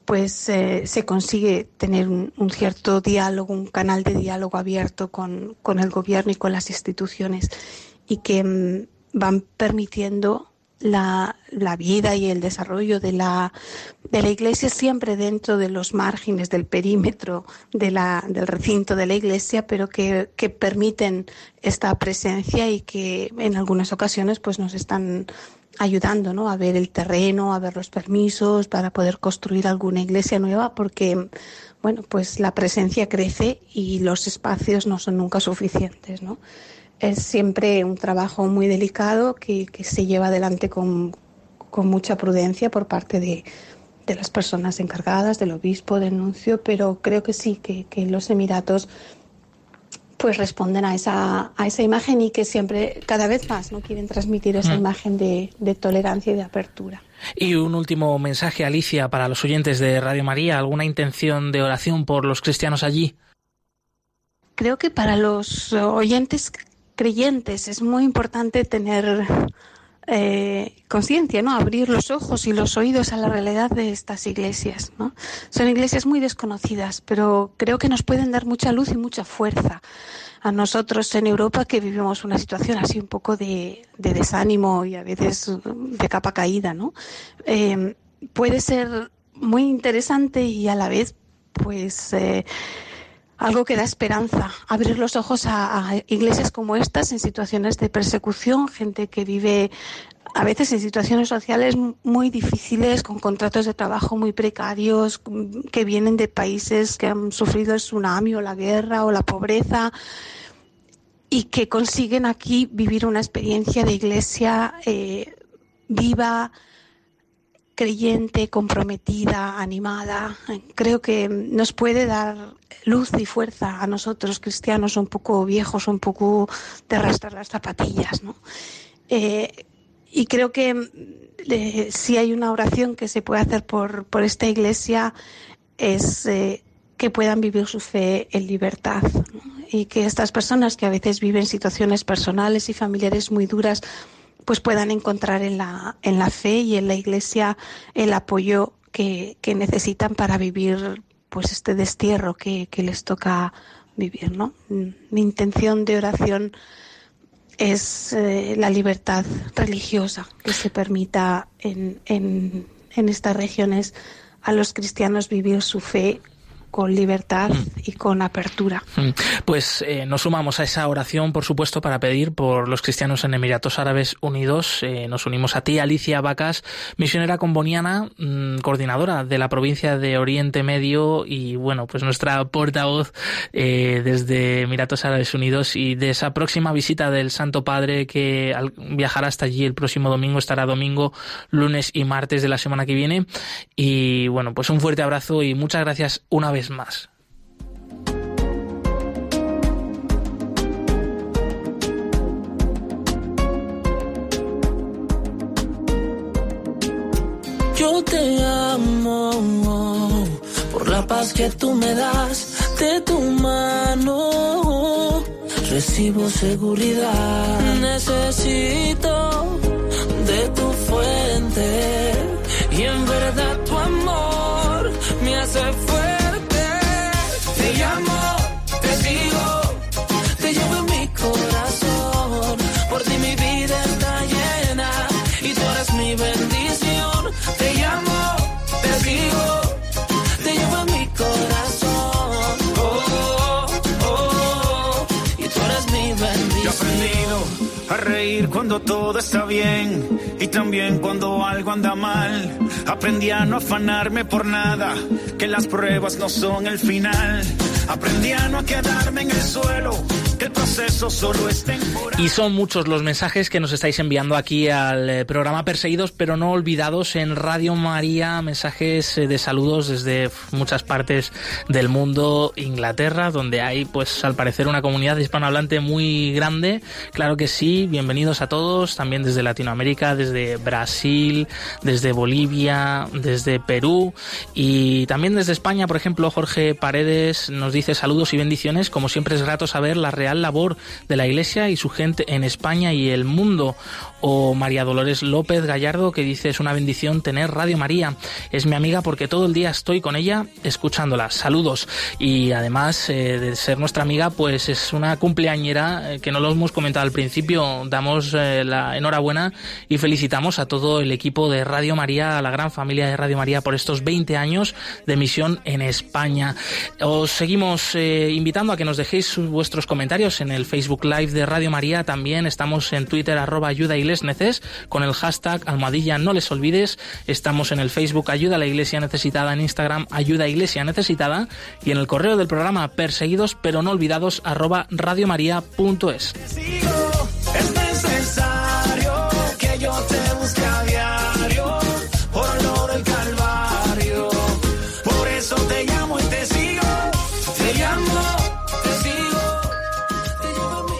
pues eh, se consigue tener un, cierto diálogo, un canal de diálogo abierto con, con el gobierno y con las instituciones y que mm, van permitiendo la, la, vida y el desarrollo de la, de la iglesia siempre dentro de los márgenes del perímetro de la, del recinto de la iglesia, pero que, que permiten esta presencia y que en algunas ocasiones pues nos están ayudando ¿no? a ver el terreno, a ver los permisos para poder construir alguna iglesia nueva, porque bueno, pues la presencia crece y los espacios no son nunca suficientes. ¿no? Es siempre un trabajo muy delicado que, se lleva adelante con, con, mucha prudencia por parte de, de, las personas encargadas, del obispo, del nuncio, pero creo que sí, que, que los Emiratos pues responden a esa, a esa imagen y que siempre, cada vez más, no quieren transmitir esa mm. imagen de, de, tolerancia y de apertura. Y un último mensaje, Alicia, para los oyentes de Radio María, ¿alguna intención de oración por los cristianos allí? Creo que para los oyentes creyentes es muy importante tener eh, conciencia, ¿no? Abrir los ojos y los oídos a la realidad de estas iglesias, ¿no? Son iglesias muy desconocidas, pero creo que nos pueden dar mucha luz y mucha fuerza a nosotros en Europa que vivimos una situación así un poco de, desánimo y a veces de capa caída, ¿no? Eh, puede ser muy interesante y a la vez, pues, eh, algo que da esperanza, abrir los ojos a, iglesias como estas en situaciones de persecución, gente que vive a veces en situaciones sociales muy difíciles, con contratos de trabajo muy precarios, que vienen de países que han sufrido el tsunami o la guerra o la pobreza y que consiguen aquí vivir una experiencia de iglesia eh, viva, creyente, comprometida, animada. Creo que nos puede dar luz y fuerza a nosotros cristianos un poco viejos, un poco de arrastrar las zapatillas. ¿no? Eh, y creo que eh, si hay una oración que se puede hacer por, por esta iglesia es eh, que puedan vivir su fe en libertad y que estas personas que a veces viven situaciones personales y familiares muy duras pues puedan encontrar en la, en la fe y en la iglesia el apoyo que, que necesitan para vivir pues este destierro que, que les toca vivir, ¿no? Mi intención de oración es eh, la libertad religiosa que se permita en, en, en estas regiones a los cristianos vivir su fe con libertad mm. y con apertura. Mm. Pues eh, nos sumamos a esa oración, por supuesto, para pedir por los cristianos en Emiratos Árabes Unidos. Eh, nos unimos a ti, Alicia Vacas, misionera comboniana, mm, coordinadora de la provincia de Oriente Medio y, bueno, pues nuestra portavoz eh, desde Emiratos Árabes Unidos y de esa próxima visita del Santo Padre que viajará hasta allí el próximo domingo, estará domingo, lunes y martes de la semana que viene. Y, bueno, pues un fuerte abrazo y muchas gracias una vez Yo te amo por la paz que tú me das de tu mano. Recibo seguridad, necesito de tu fuente y en verdad cuando todo está bien y también cuando algo anda mal. Aprendí a no afanarme por nada, que las pruebas no son el final. Aprendí a no quedarme en el suelo Y son muchos los mensajes que nos estáis enviando aquí al eh, programa Perseguidos, pero no olvidados en Radio María, mensajes eh, de saludos desde muchas partes del mundo, Inglaterra, donde hay, pues al parecer, una comunidad hispanohablante muy grande. Claro que sí, bienvenidos a todos, también desde Latinoamérica, desde Brasil, desde Bolivia, desde Perú y también desde España, por ejemplo, Jorge Paredes nos dice saludos y bendiciones. Como siempre es grato saber la real labor de la Iglesia y su gente en España y el mundo. O María Dolores López Gallardo que dice es una bendición tener Radio María. Es mi amiga porque todo el día estoy con ella escuchándola. Saludos. Y además eh, de ser nuestra amiga, pues es una cumpleañera eh, que no lo hemos comentado al principio. Damos eh, la enhorabuena y felicitamos a todo el equipo de Radio María, a la gran familia de Radio María por estos 20 años de misión en España. Os seguimos invitando a que nos dejéis vuestros comentarios en el Facebook Live de Radio María. También estamos en Twitter, arroba ayuda neces, con el hashtag almohadilla no les olvides. Estamos en el Facebook Ayuda a la Iglesia Necesitada, en Instagram Ayuda Iglesia Necesitada y en el correo del programa perseguidos pero no olvidados arroba radiomaria.es.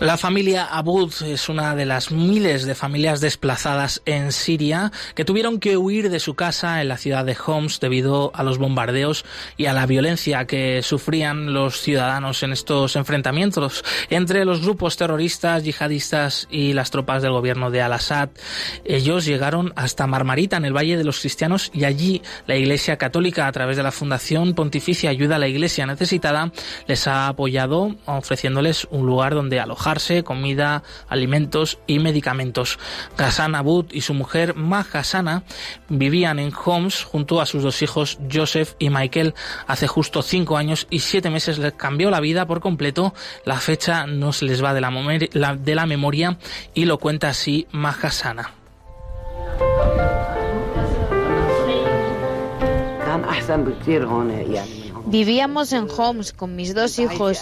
La familia Abud es una de las miles de familias desplazadas en Siria que tuvieron que huir de su casa en la ciudad de Homs debido a los bombardeos y a la violencia que sufrían los ciudadanos en estos enfrentamientos entre los grupos terroristas, yihadistas y las tropas del gobierno de Al-Assad. Ellos llegaron hasta Marmarita, en el Valle de los Cristianos, y allí la Iglesia Católica, a través de la Fundación Pontificia Ayuda a la Iglesia Necesitada, les ha apoyado ofreciéndoles un lugar donde alojar comida, alimentos y medicamentos. Ghassan Abud y su mujer Mahasana vivían en Homs junto a sus dos hijos Joseph y Michael hace justo cinco años y siete meses les cambió la vida por completo. La fecha no se les va de la, de la memoria y lo cuenta así Mahasana. Vivíamos en Homs con mis dos hijos.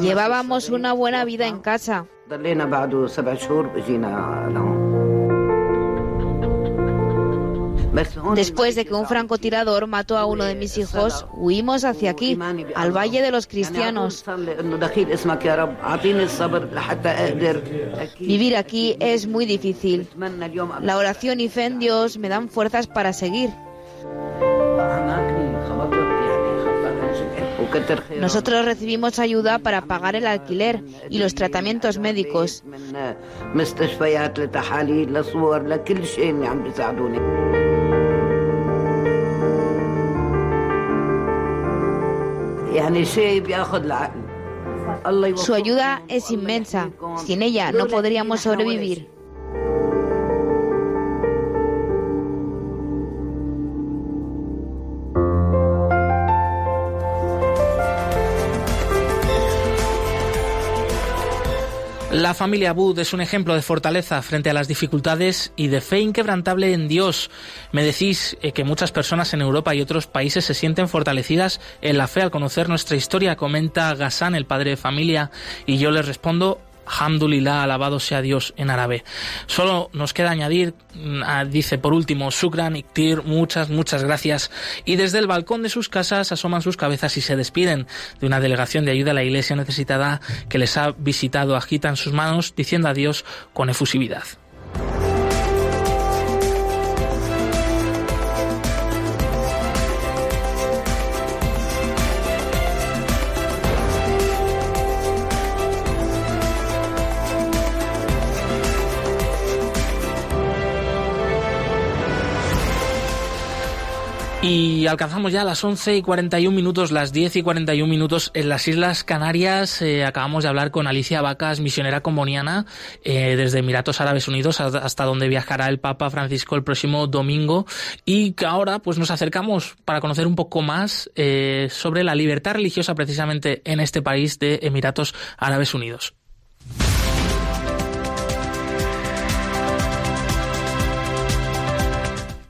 Llevábamos una buena vida en casa. Después de que un francotirador mató a uno de mis hijos, huimos hacia aquí, al Valle de los Cristianos. Vivir aquí es muy difícil. La oración y fe en Dios me dan fuerzas para seguir. Nosotros recibimos ayuda para pagar el alquiler y los tratamientos médicos. Su ayuda es inmensa. Sin ella no podríamos sobrevivir. La familia Bud es un ejemplo de fortaleza frente a las dificultades y de fe inquebrantable en Dios. Me decís eh, que muchas personas en Europa y otros países se sienten fortalecidas en la fe al conocer nuestra historia, comenta Gassan, el padre de familia, y yo les respondo Hamdulillah, alabado sea Dios en árabe. Solo nos queda añadir, mm, dice por último, Sukran, Iktir, muchas, muchas gracias. Y desde el balcón de sus casas asoman sus cabezas y se despiden de una delegación de ayuda a la iglesia necesitada que les ha visitado. Agitan sus manos diciendo adiós con efusividad. Y alcanzamos ya las 11 y 41 minutos, las 10 y 41 minutos en las Islas Canarias. Eh, acabamos de hablar con Alicia Vacas, misionera comboniana, eh, desde Emiratos Árabes Unidos hasta donde viajará el Papa Francisco el próximo domingo. Y que ahora pues nos acercamos para conocer un poco más eh, sobre la libertad religiosa precisamente en este país de Emiratos Árabes Unidos.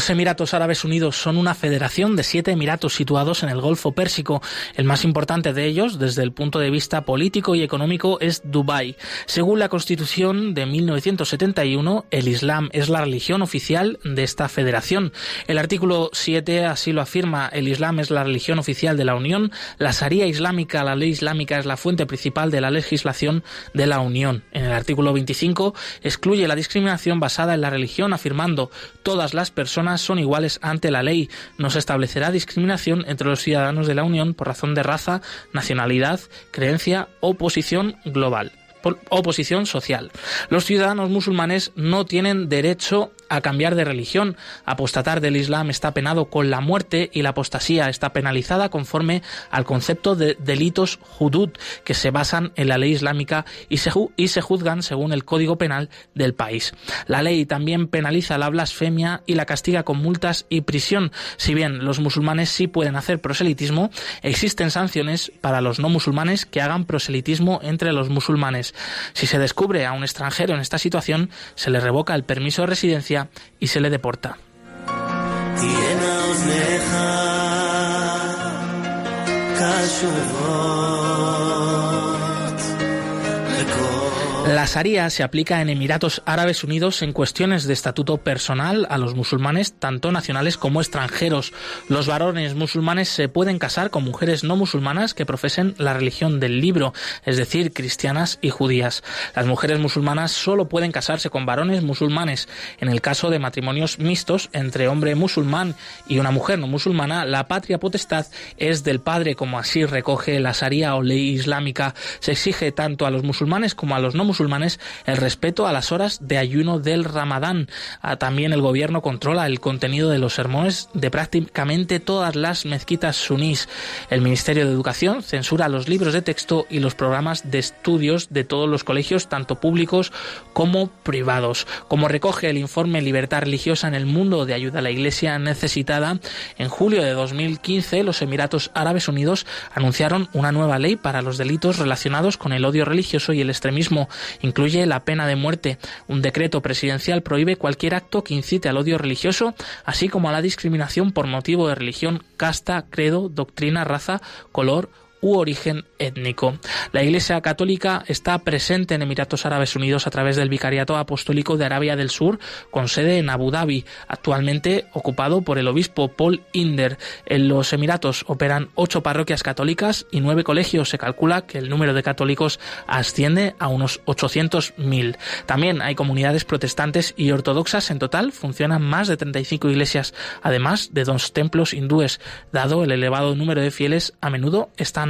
Los Emiratos Árabes Unidos son una federación de siete emiratos situados en el Golfo Pérsico. El más importante de ellos, desde el punto de vista político y económico, es Dubái. Según la Constitución de 1971, el Islam es la religión oficial de esta federación. El artículo 7 así lo afirma. El Islam es la religión oficial de la Unión. La Sharia islámica, la ley islámica, es la fuente principal de la legislación de la Unión. En el artículo 25 excluye la discriminación basada en la religión, afirmando todas las personas son iguales ante la ley. No se establecerá discriminación entre los ciudadanos de la Unión por razón de raza, nacionalidad, creencia o posición global oposición social. Los ciudadanos musulmanes no tienen derecho a cambiar de religión. Apostatar del Islam está penado con la muerte y la apostasía está penalizada conforme al concepto de delitos hudud que se basan en la ley islámica y se, y se juzgan según el Código Penal del país. La ley también penaliza la blasfemia y la castiga con multas y prisión. Si bien los musulmanes sí pueden hacer proselitismo, existen sanciones para los no musulmanes que hagan proselitismo entre los musulmanes. Si se descubre a un extranjero en esta situación, se le revoca el permiso de residencia y se le deporta. La Sharia se aplica en Emiratos Árabes Unidos en cuestiones de estatuto personal a los musulmanes, tanto nacionales como extranjeros. Los varones musulmanes se pueden casar con mujeres no musulmanas que profesen la religión del libro, es decir, cristianas y judías. Las mujeres musulmanas solo pueden casarse con varones musulmanes. En el caso de matrimonios mixtos entre hombre musulmán y una mujer no musulmana, la patria potestad es del padre, como así recoge la Sharia o ley islámica. Se exige tanto a los musulmanes como a los no musulmanes musulmanes el respeto a las horas de ayuno del Ramadán. Ah, también el gobierno controla el contenido de los sermones de prácticamente todas las mezquitas sunís. El Ministerio de Educación censura los libros de texto y los programas de estudios de todos los colegios, tanto públicos como privados. Como recoge el informe Libertad Religiosa en el Mundo de Ayuda a la Iglesia Necesitada, en julio de 2015 los Emiratos Árabes Unidos anunciaron una nueva ley para los delitos relacionados con el odio religioso y el extremismo incluye la pena de muerte. Un decreto presidencial prohíbe cualquier acto que incite al odio religioso, así como a la discriminación por motivo de religión, casta, credo, doctrina, raza, color u origen étnico. La Iglesia Católica está presente en Emiratos Árabes Unidos a través del Vicariato Apostólico de Arabia del Sur, con sede en Abu Dhabi, actualmente ocupado por el obispo Paul Inder. En los Emiratos operan ocho parroquias católicas y nueve colegios. Se calcula que el número de católicos asciende a unos 800.000. También hay comunidades protestantes y ortodoxas. En total funcionan más de 35 iglesias, además de dos templos hindúes. Dado el elevado número de fieles, a menudo están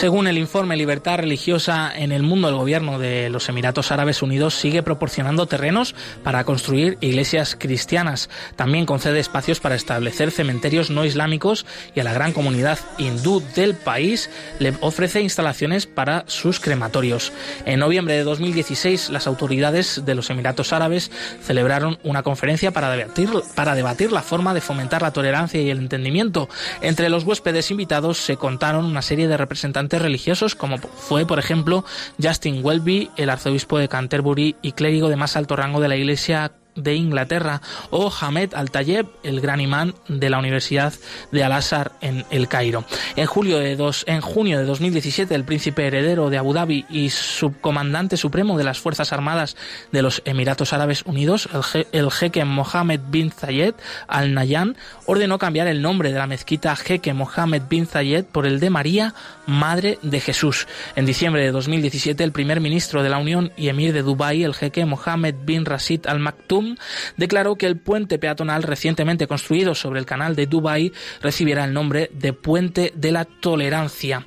Según el informe Libertad Religiosa en el Mundo, el gobierno de los Emiratos Árabes Unidos sigue proporcionando terrenos para construir iglesias cristianas. También concede espacios para establecer cementerios no islámicos y a la gran comunidad hindú del país le ofrece instalaciones para sus crematorios. En noviembre de 2016, las autoridades de los Emiratos Árabes celebraron una conferencia para debatir, para debatir la forma de fomentar la tolerancia y el entendimiento. Entre los huéspedes invitados se contaron una serie de representantes religiosos, como fue, por ejemplo, Justin Welby, el arzobispo de Canterbury y clérigo de más alto rango de la Iglesia de Inglaterra, o Hamed Al-Tayeb, el gran imán de la Universidad de Al-Azhar en El Cairo. En, julio de dos, en junio de 2017, el príncipe heredero de Abu Dhabi y subcomandante supremo de las Fuerzas Armadas de los Emiratos Árabes Unidos, el, jeque Mohammed bin Zayed Al Nahyan, ordenó cambiar el nombre de la mezquita jeque Mohammed bin Zayed por el de María, Madre de Jesús. En diciembre de 2017, el primer ministro de la Unión y emir de Dubái, el jeque Mohammed bin Rashid Al Maktoum, declaró que el puente peatonal recientemente construido sobre el canal de Dubái recibiera el nombre de Puente de la Tolerancia.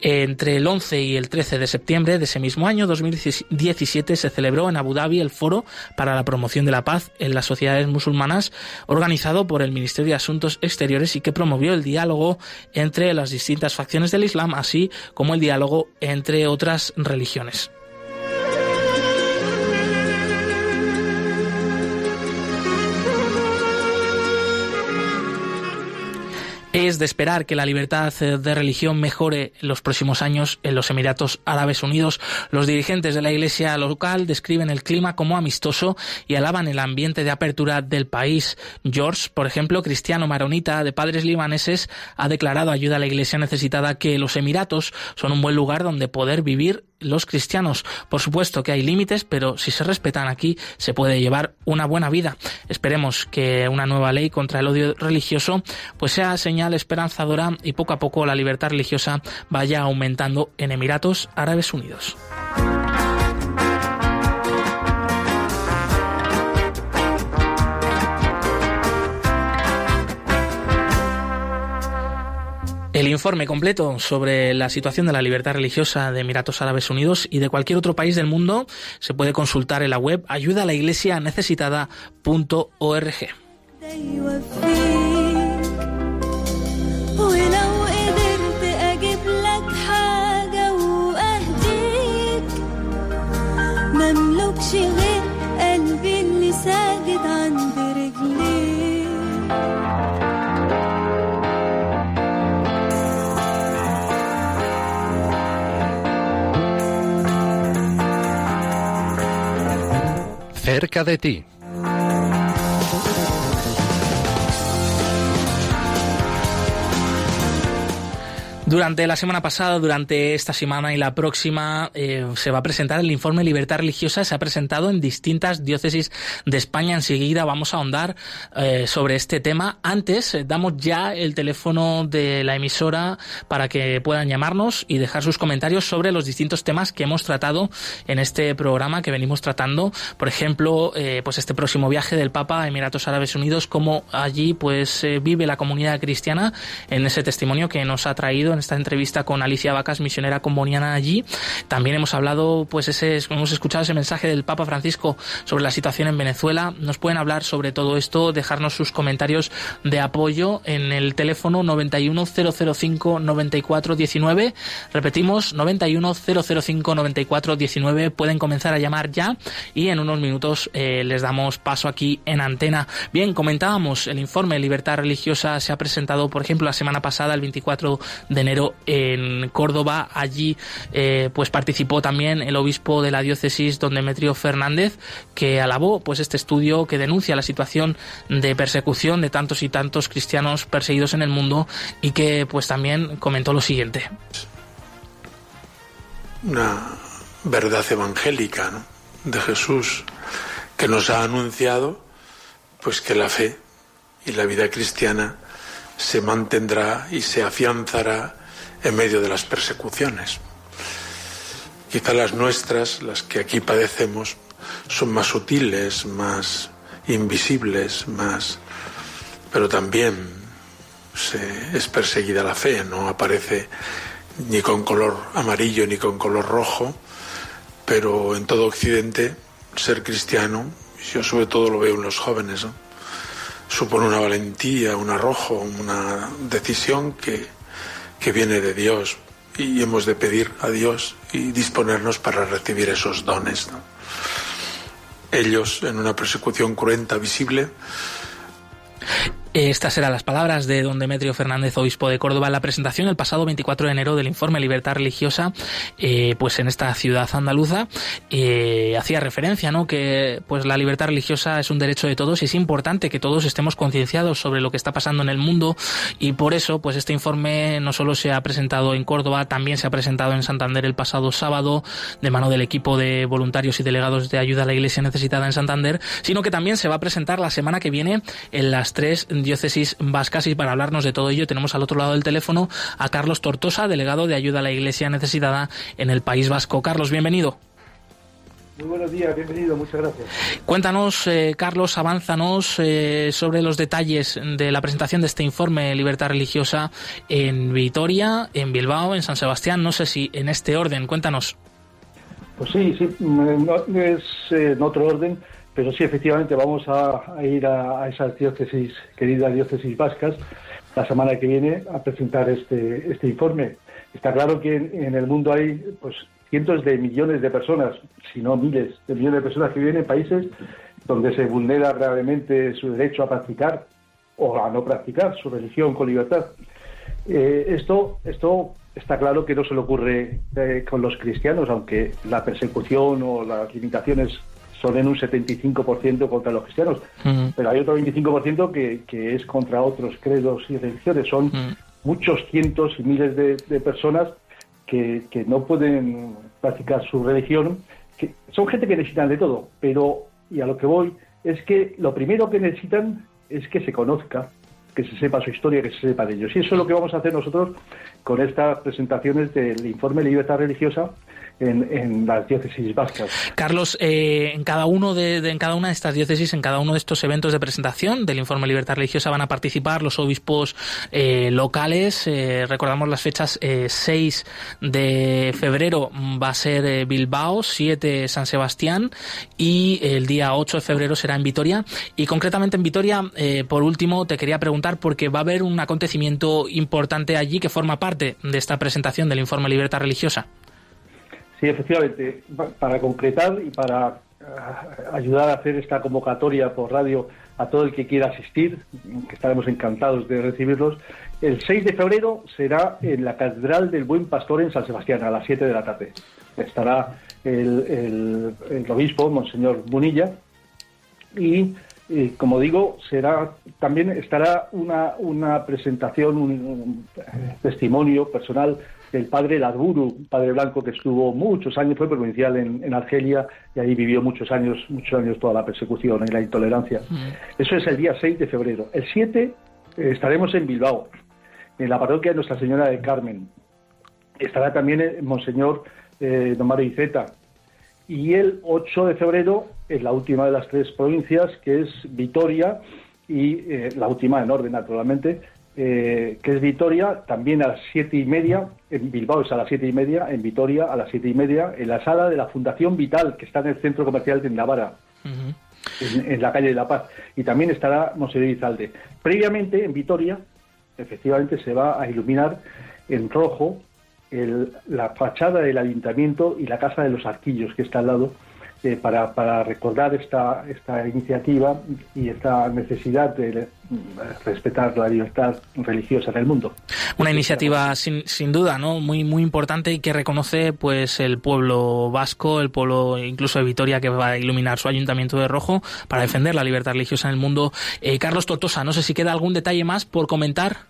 Entre el 11 y el 13 de septiembre de ese mismo año, 2017, se celebró en Abu Dhabi el Foro para la Promoción de la Paz en las Sociedades Musulmanas, organizado por el Ministerio de Asuntos Exteriores y que promovió el diálogo entre las distintas facciones del Islam, así como el diálogo entre otras religiones. Es de esperar que la libertad de religión mejore en los próximos años en los Emiratos Árabes Unidos. Los dirigentes de la iglesia local describen el clima como amistoso y alaban el ambiente de apertura del país. George, por ejemplo, cristiano maronita de padres libaneses, ha declarado ayuda a la iglesia necesitada que los Emiratos son un buen lugar donde poder vivir los cristianos. Por supuesto que hay límites, pero si se respetan aquí se puede llevar una buena vida. Esperemos que una nueva ley contra el odio religioso pues sea señal esperanzadora y poco a poco la libertad religiosa vaya aumentando en Emiratos Árabes Unidos. El informe completo sobre la situación de la libertad religiosa de Emiratos Árabes Unidos y de cualquier otro país del mundo se puede consultar en la web ayuda a la iglesia necesitada.org. cerca de ti. Durante la semana pasada, durante esta semana y la próxima, eh, se va a presentar el informe Libertad Religiosa. Se ha presentado en distintas diócesis de España. Enseguida vamos a ahondar eh, sobre este tema. Antes, eh, damos ya el teléfono de la emisora para que puedan llamarnos y dejar sus comentarios sobre los distintos temas que hemos tratado en este programa que venimos tratando. Por ejemplo, pues este próximo viaje del Papa a Emiratos Árabes Unidos, cómo allí pues vive la comunidad cristiana en ese testimonio que nos ha traído esta entrevista con Alicia Vacas, misionera comboniana allí. También hemos hablado, pues ese, hemos escuchado ese mensaje del Papa Francisco sobre la situación en Venezuela. Nos pueden hablar sobre todo esto, dejarnos sus comentarios de apoyo en el teléfono 910059419. Repetimos, 910059419. Pueden comenzar a llamar ya y en unos minutos eh, les damos paso aquí en antena. Bien, comentábamos el informe Libertad Religiosa se ha presentado, por ejemplo, la semana pasada, el 24 de enero en Córdoba. Allí eh, pues participó también el obispo de la diócesis, don Demetrio Fernández, que alabó pues este estudio que denuncia la situación de persecución de tantos y tantos cristianos perseguidos en el mundo y que pues también comentó lo siguiente. Una verdad evangélica de Jesús que nos ha anunciado pues que la fe y la vida cristiana se mantendrá y se afianzará en medio de las persecuciones. Quizá las nuestras, las que aquí padecemos, son más sutiles, más invisibles, más... pero también es perseguida la fe, no aparece ni con color amarillo ni con color rojo, pero en todo Occidente ser cristiano, yo sobre todo lo veo en los jóvenes, supone una valentía, un arrojo, una decisión que, que viene de Dios y hemos de pedir a Dios y disponernos para recibir esos dones. Ellos, en una persecución cruenta, visible, estas eran las palabras de don Demetrio Fernández, obispo de Córdoba, en la presentación el pasado 24 de enero del informe Libertad Religiosa, eh, pues en esta ciudad andaluza, eh, hacía referencia, ¿no? Que pues la libertad religiosa es un derecho de todos y es importante que todos estemos concienciados sobre lo que está pasando en el mundo y por eso, pues este informe no solo se ha presentado en Córdoba, también se ha presentado en Santander el pasado sábado de mano del equipo de voluntarios y delegados de ayuda a la Iglesia necesitada en Santander, sino que también se va a presentar la semana que viene en las tres diócesis vascas y para hablarnos de todo ello tenemos al otro lado del teléfono a Carlos Tortosa, delegado de ayuda a la Iglesia necesitada en el País Vasco. Carlos, bienvenido. Muy buenos días, bienvenido, muchas gracias. Cuéntanos, eh, Carlos, avánzanos eh, sobre los detalles de la presentación de este informe Libertad Religiosa en Vitoria, en Bilbao, en San Sebastián, no sé si en este orden, cuéntanos. Pues sí, sí, mm, no, es eh, en otro orden. Pero sí, efectivamente, vamos a, ir a, esas diócesis, queridas diócesis vascas, la semana que viene a presentar este, este informe. Está claro que en, el mundo hay pues cientos de millones de personas, si no miles de millones de personas que viven en países donde se vulnera gravemente su derecho a practicar o a no practicar su religión con libertad. Eh, esto, esto está claro que no se le ocurre eh, con los cristianos, aunque la persecución o las limitaciones son en un 75% contra los cristianos, pero hay otro 25% que, que es contra otros credos y religiones. Son muchos cientos y miles de, personas que, que, no pueden practicar su religión, que son gente que necesitan de todo, pero, y a lo que voy, es que lo primero que necesitan es que se conozca, que se sepa su historia, que se sepa de ellos. Y eso es lo que vamos a hacer nosotros con estas presentaciones del informe de libertad religiosa en, las diócesis vascas. Carlos, eh, en cada uno de, en cada una de estas diócesis, en cada uno de estos eventos de presentación del informe de libertad religiosa van a participar los obispos eh, locales. Eh, recordamos las fechas: 6 de febrero va a ser Bilbao, 7 San Sebastián y el día 8 de febrero será en Vitoria. Y concretamente en Vitoria, por último, te quería preguntar porque va a haber un acontecimiento importante allí que forma parte de esta presentación del informe libertad religiosa. Sí, efectivamente, para concretar y para eh, ayudar a hacer esta convocatoria por radio a todo el que quiera asistir, que estaremos encantados de recibirlos, el 6 de febrero será en la Catedral del Buen Pastor en San Sebastián, a las 7 de la tarde. Estará el, obispo, Monseñor Munilla, y como digo, será también estará una, una presentación, un testimonio personal el padre Ladburu, un padre blanco que estuvo muchos años, fue provincial en, Argelia y ahí vivió muchos años, muchos años toda la persecución y la intolerancia. Mm. Eso es el día 6 de febrero. El 7 eh, estaremos en Bilbao, en la parroquia de Nuestra Señora de Carmen. Estará también el Monseñor eh, Don Mario Iceta. Y el 8 de febrero, en la última de las tres provincias, que es Vitoria, y eh, la última en orden, naturalmente, eh, que es Vitoria, también a las siete y media, en Bilbao es a las siete y media, en Vitoria a las siete y media, en la sala de la Fundación Vital, que está en el centro comercial de Navarra, en, la calle de La Paz, y también estará Monseñor Izalde. Previamente, en Vitoria, efectivamente se va a iluminar en rojo la fachada del ayuntamiento y la casa de los arquillos, que está al lado, eh, para, para, recordar esta, esta iniciativa y esta necesidad de respetar la libertad religiosa en el mundo. Una iniciativa sin, sin duda, ¿no? Muy muy importante y que reconoce pues el pueblo vasco, el pueblo incluso de Vitoria que va a iluminar su ayuntamiento de rojo para defender la libertad religiosa en el mundo. Eh, Carlos Tortosa, no sé si queda algún detalle más por comentar.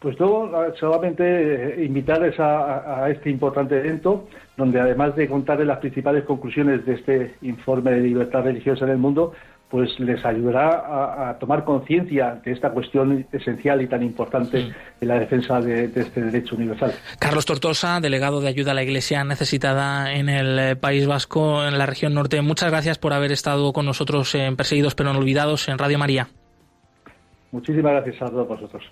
Pues luego solamente eh, invitarles a, este importante evento, donde además de contarles las principales conclusiones de este informe de libertad religiosa en el mundo, pues les ayudará a, tomar conciencia de esta cuestión esencial y tan importante en la defensa de, de, este derecho universal. Carlos Tortosa, delegado de ayuda a la Iglesia necesitada en el eh, País Vasco, en la región norte. Muchas gracias por haber estado con nosotros en Perseguidos pero no olvidados en Radio María. Muchísimas gracias a todos vosotros.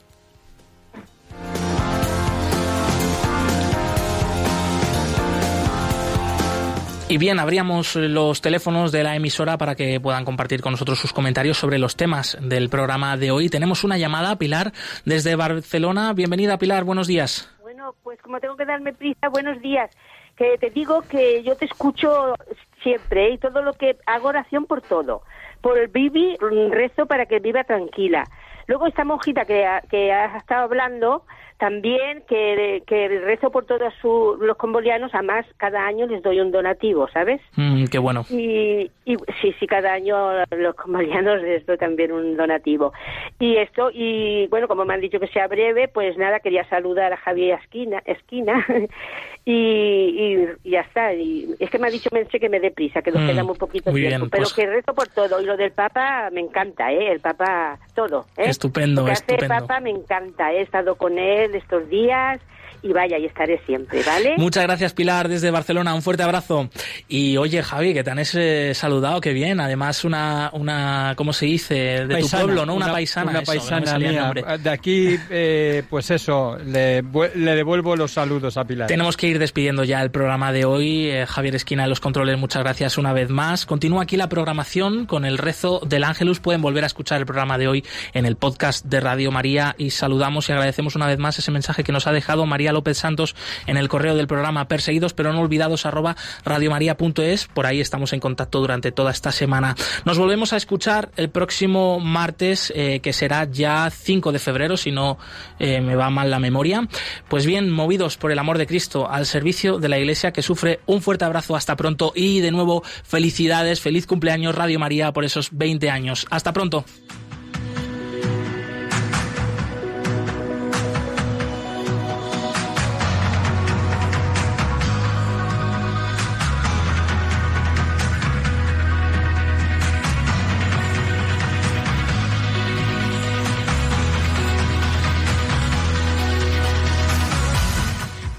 Y bien, abríamos los teléfonos de la emisora para que puedan compartir con nosotros sus comentarios sobre los temas del programa de hoy. Tenemos una llamada, Pilar, desde Barcelona. Bienvenida, Pilar, buenos días. Bueno, pues como tengo que darme prisa, buenos días. Que te digo que yo te escucho siempre ¿eh? y todo lo que hago oración por todo. Por el Bibi rezo para que viva tranquila. Luego esta monjita que, que has estado hablando, también que, que rezo por todos los combolianos, además cada año les doy un donativo, ¿sabes? Mm, qué bueno. Y, y sí, sí, cada año los combolianos les doy también un donativo. Y esto, y bueno, como me han dicho que sea breve, pues nada, quería saludar a Javier Esquina, Esquina y, y, ya está. Y es que me ha dicho Menche que me dé prisa, que nos mm, queda muy poquito tiempo, pero pues que rezo por todo. Y lo del Papa me encanta, ¿eh? El Papa, todo. ¿eh? Estupendo, lo que estupendo. Hace el Papa me encanta, he estado con él estos días y vaya, y estaré siempre, ¿vale? Muchas gracias, Pilar, desde Barcelona. Un fuerte abrazo. Y oye, Javi, que te han eh, saludado, qué bien. Además, una, una ¿cómo se dice? De tu pueblo, ¿no? Una, paisana. Una paisana mía. De aquí, eh, pues eso, le, le, devuelvo los saludos a Pilar. Tenemos que ir despidiendo ya el programa de hoy. Eh, Javier Esquina de los controles, muchas gracias una vez más. Continúa aquí la programación con el rezo del Ángelus. Pueden volver a escuchar el programa de hoy en el podcast de Radio María y saludamos y agradecemos una vez más ese mensaje que nos ha dejado María López Santos en el correo del programa perseguidos pero no olvidados arroba radiomaria.es. Por ahí estamos en contacto durante toda esta semana. Nos volvemos a escuchar el próximo martes, eh, que será ya 5 de febrero, si no eh, me va mal la memoria. Pues bien, movidos por el amor de Cristo al servicio de la Iglesia que sufre, un fuerte abrazo, hasta pronto y de nuevo felicidades, feliz cumpleaños Radio María por esos 20 años. Hasta pronto.